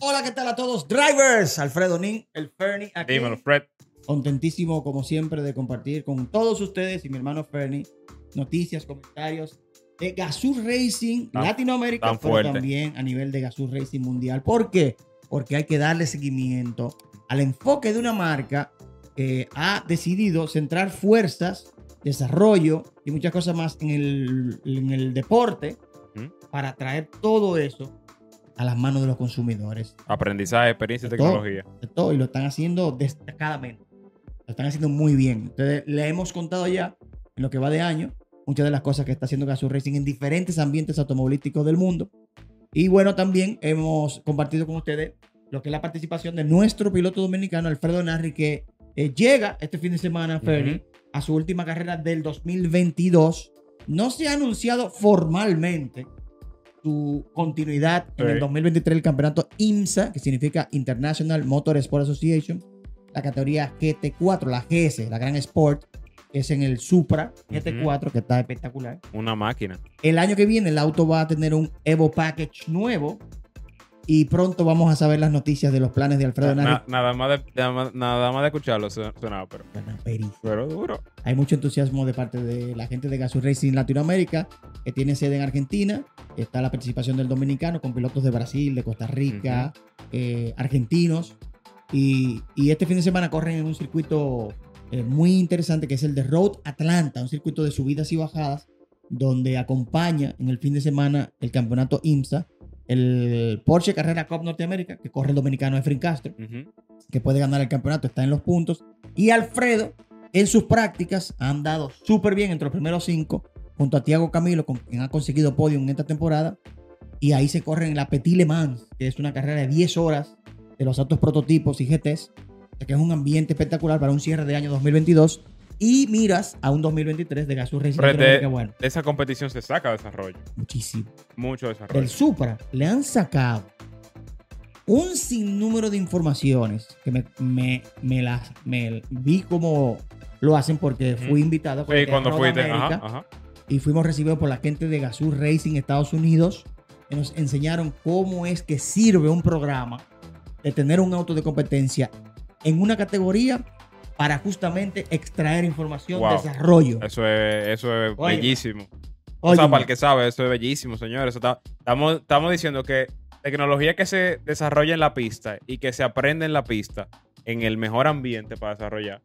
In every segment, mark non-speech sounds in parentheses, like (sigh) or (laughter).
Hola, ¿qué tal a todos? Drivers, Alfredo Nin, el Fernie aquí. Dímelo, Fred. Contentísimo, como siempre, de compartir con todos ustedes y mi hermano Fernie noticias, comentarios de Gazoo Racing Tan- Latinoamérica, tan pero fuerte. también a nivel de Gazoo Racing Mundial. ¿Por qué? Porque hay que darle seguimiento al enfoque de una marca que ha decidido centrar fuerzas, desarrollo y muchas cosas más en el, en el deporte para traer todo eso a las manos de los consumidores. Aprendizaje, experiencia y De todo. tecnología. de todo y lo están haciendo destacadamente. Lo están haciendo muy bien. Entonces, le hemos contado ya en lo que va de año muchas de las cosas que está haciendo Gazoo Racing en diferentes ambientes automovilísticos del mundo. Y bueno, también hemos compartido con ustedes lo que es la participación de nuestro piloto dominicano, Alfredo Narri, que eh, llega este fin de semana, Fernie, a su última carrera del 2022. No se ha anunciado formalmente su continuidad en el 2023 del campeonato IMSA, que significa International Motor Sport Association, la categoría GT4, la GS, la Gran Sport, que es en el Supra GT4, que está espectacular. Una máquina. El año que viene el auto va a tener un Evo Package nuevo y pronto vamos a saber las noticias de los planes de Alfredo Na- Nari. nada, más de, nada, nada más de escucharlo sonaba, pero, pero duro. Hay mucho entusiasmo de parte de la gente de Gazoo Racing Latinoamérica, que tiene sede en Argentina. Está la participación del dominicano con pilotos de Brasil, de Costa Rica, eh, argentinos. Y, y este fin de semana corren en un circuito eh, muy interesante que es el de Road Atlanta, un circuito de subidas y bajadas, donde acompaña en el fin de semana el campeonato IMSA, el Porsche Carrera Cup Norteamérica, que corre el dominicano Efrin Castro que puede ganar el campeonato, está en los puntos. Y Alfredo, en sus prácticas, ha andado súper bien entre los primeros cinco, junto a Tiago Camilo, con quien ha conseguido podio en esta temporada. Y ahí se corre en la Petit Le Mans, que es una carrera de 10 horas de los autos prototipos y GTs, que es un ambiente espectacular para un cierre de año 2022. Y miras a un 2023 de Gazoo Racing. Pero de, bueno, de esa competición se saca desarrollo. muchísimo. Mucho desarrollo. Del Supra le han sacado un sinnúmero de informaciones que me, me, me las me vi como lo hacen porque fui invitado Sí, cuando fuiste. America, Ajá, ajá. y fuimos recibidos por la gente de Gazoo Racing Estados Unidos que nos enseñaron cómo es que sirve un programa de tener un auto de competencia en una categoría para justamente extraer información, Wow. desarrollo. Eso es, eso es Oye. bellísimo. O sea, para el que sabe, eso es bellísimo, señores. Está- estamos, estamos diciendo que tecnología que se desarrolla en la pista y que se aprende en la pista, en el mejor ambiente para desarrollar,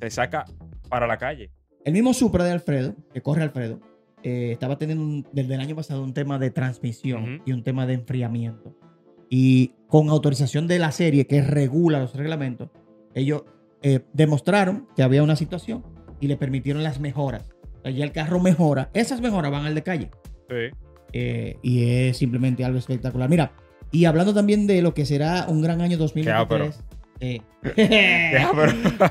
se saca para la calle. El mismo Supra de Alfredo, que corre Alfredo, eh, estaba teniendo un- desde el año pasado un tema de transmisión y un tema de enfriamiento. Y con autorización de la serie que regula los reglamentos, ellos eh, demostraron que había una situación y le permitieron las mejoras. O sea, ya el carro mejora, esas mejoras van al de calle. Sí. Eh, y es simplemente algo espectacular. Mira, y hablando también de lo que será un gran año 2023. eh, (laughs) (laughs) eh,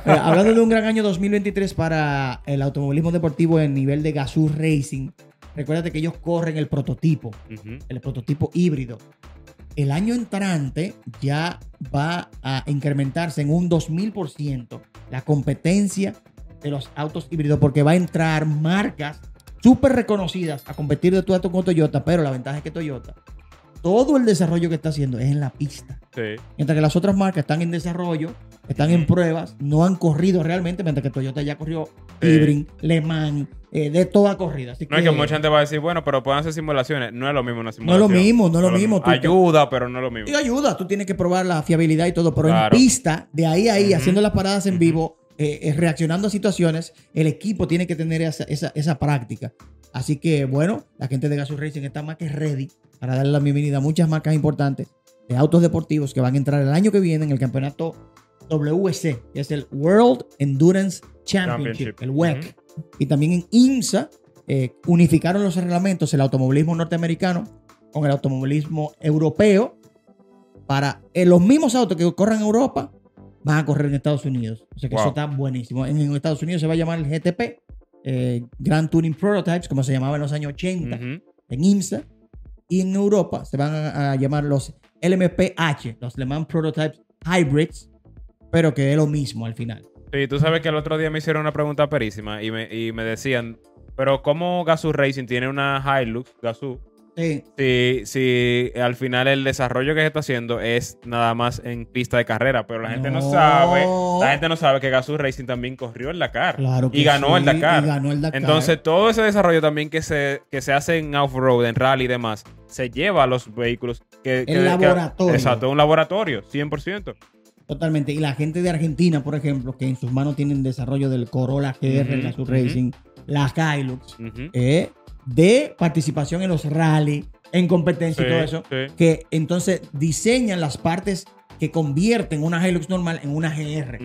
hablando de un gran año 2023 para el automovilismo deportivo en nivel de Gazoo Racing, recuérdate que ellos corren el prototipo, Ujú. el prototipo híbrido. El año entrante ya va a incrementarse en un 2000% la competencia de los autos híbridos porque va a entrar marcas súper reconocidas a competir de tu auto con Toyota, pero la ventaja es que Toyota, todo el desarrollo que está haciendo es en la pista. Sí. Mientras que las otras marcas están en desarrollo, están en pruebas, no han corrido realmente, mientras que Toyota ya corrió Sí. Sebring, Le Mans, eh, de toda corrida. Así No es que mucha gente va a decir, bueno, pero pueden hacer simulaciones. No es lo mismo una no es simulación. lo mismo, no es lo mismo. Ayuda, pero no es lo mismo. Y ayuda, tú tienes que probar la fiabilidad y todo, pero Claro. en pista, de ahí a ahí, haciendo las paradas en vivo, eh, eh, reaccionando a situaciones, el equipo tiene que tener esa, esa- esa práctica. Así que, bueno, la gente de Gazoo Racing está más que ready para darle la bienvenida a muchas marcas importantes de autos deportivos que van a entrar el año que viene en el campeonato WEC, que es el World Endurance Championship, Championship. el WEC. Y también en IMSA eh, unificaron los reglamentos, el automovilismo norteamericano con el automovilismo europeo para eh, los mismos autos que corren en Europa van a correr en Estados Unidos. O sea que Wow. eso está buenísimo. En, en Estados Unidos se va a llamar el GTP, eh, Grand Touring Prototypes, como se llamaba en los años 80 Ujú. en IMSA. Y en Europa se van a, llamar los LMPH, los Le Mans Prototypes Hybrids, pero que es lo mismo al final. Sí, tú sabes que el otro día me hicieron una pregunta perísima y me, y me decían, pero ¿cómo Gazoo Racing tiene una Hilux Gazoo Sí. si, si al final el desarrollo que se está haciendo es nada más en pista de carrera, pero la gente no, No. sabe, la gente no sabe que Gazoo Racing también corrió el Dakar Claro que y ganó el sí, Dakar. y ganó el Dakar. Entonces, todo ese desarrollo también que se, que se hace en off-road, en rally y demás, se lleva a los vehículos. Que, que- que- laboratorio. exacto, un laboratorio, 100%. Totalmente. Y la gente de Argentina, por ejemplo, que en sus manos tienen desarrollo del Corolla GR, el Gazoo ujú. Racing, la Hilux, Ujú. eh, de participación en los rally, en competencia y todo eso, sí. que entonces diseñan las partes que convierten una Hilux normal en una GR.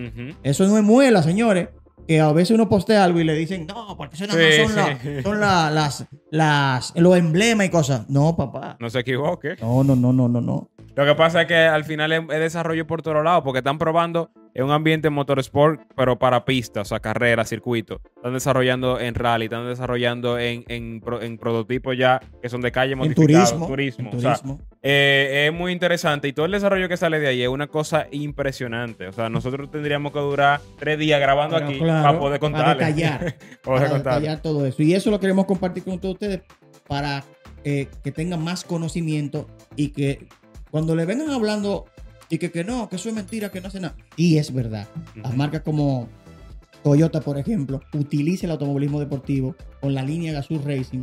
Eso no es muela, señores. Que a veces uno postea algo y le dicen, no, porque eso Sí, son, la- son la- las, las, los emblemas y cosas. No, papá. No se equivoque. No, no, no, no, no, no. Lo que pasa es que al final es desarrollo por todos lados, porque están probando en un ambiente motorsport, pero para pistas, o sea, carreras, circuitos. Están desarrollando en rally, están desarrollando en, en, pro- en prototipos ya que son de calle modificados. turismo. turismo. en O sea, turismo. eh, es muy interesante y todo el desarrollo que sale de ahí es una cosa impresionante. O sea, nosotros tendríamos que durar tres días grabando aquí claro, (laughs) para poder contarles. Para detallar. Para detallar todo eso. Y eso lo queremos compartir con todos ustedes para eh, que tengan más conocimiento y que cuando le vengan hablando y que, que no, que eso es mentira, que no hace nada. Y es verdad. Las marcas como Toyota, por ejemplo, utiliza el automovilismo deportivo con la línea Gazoo Racing,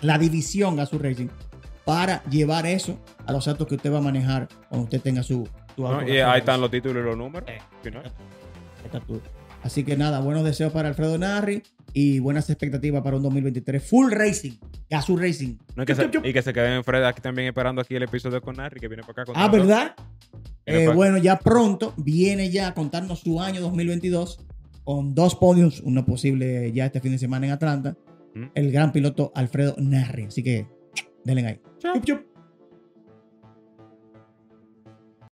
la división Gazoo Racing, para llevar eso a los autos que usted va a manejar cuando usted tenga su, su ¿no? auto Y ahí están los títulos y los números. Eh. ¿no? Está tú. Así que nada, buenos deseos para Alfredo Narri y buenas expectativas para un 2023 full racing, Gazoo Racing. No, y, que se, y que se queden en Fred aquí también esperando aquí el episodio con Narry que viene para acá. con Ah. ¿verdad? Eh, bueno, ya pronto viene ya a contarnos su año 2022 con dos podiums, uno posible ya este fin de semana en Atlanta, Mm. el gran piloto Alfredo Narri. Así que denle ahí. Chup, chup.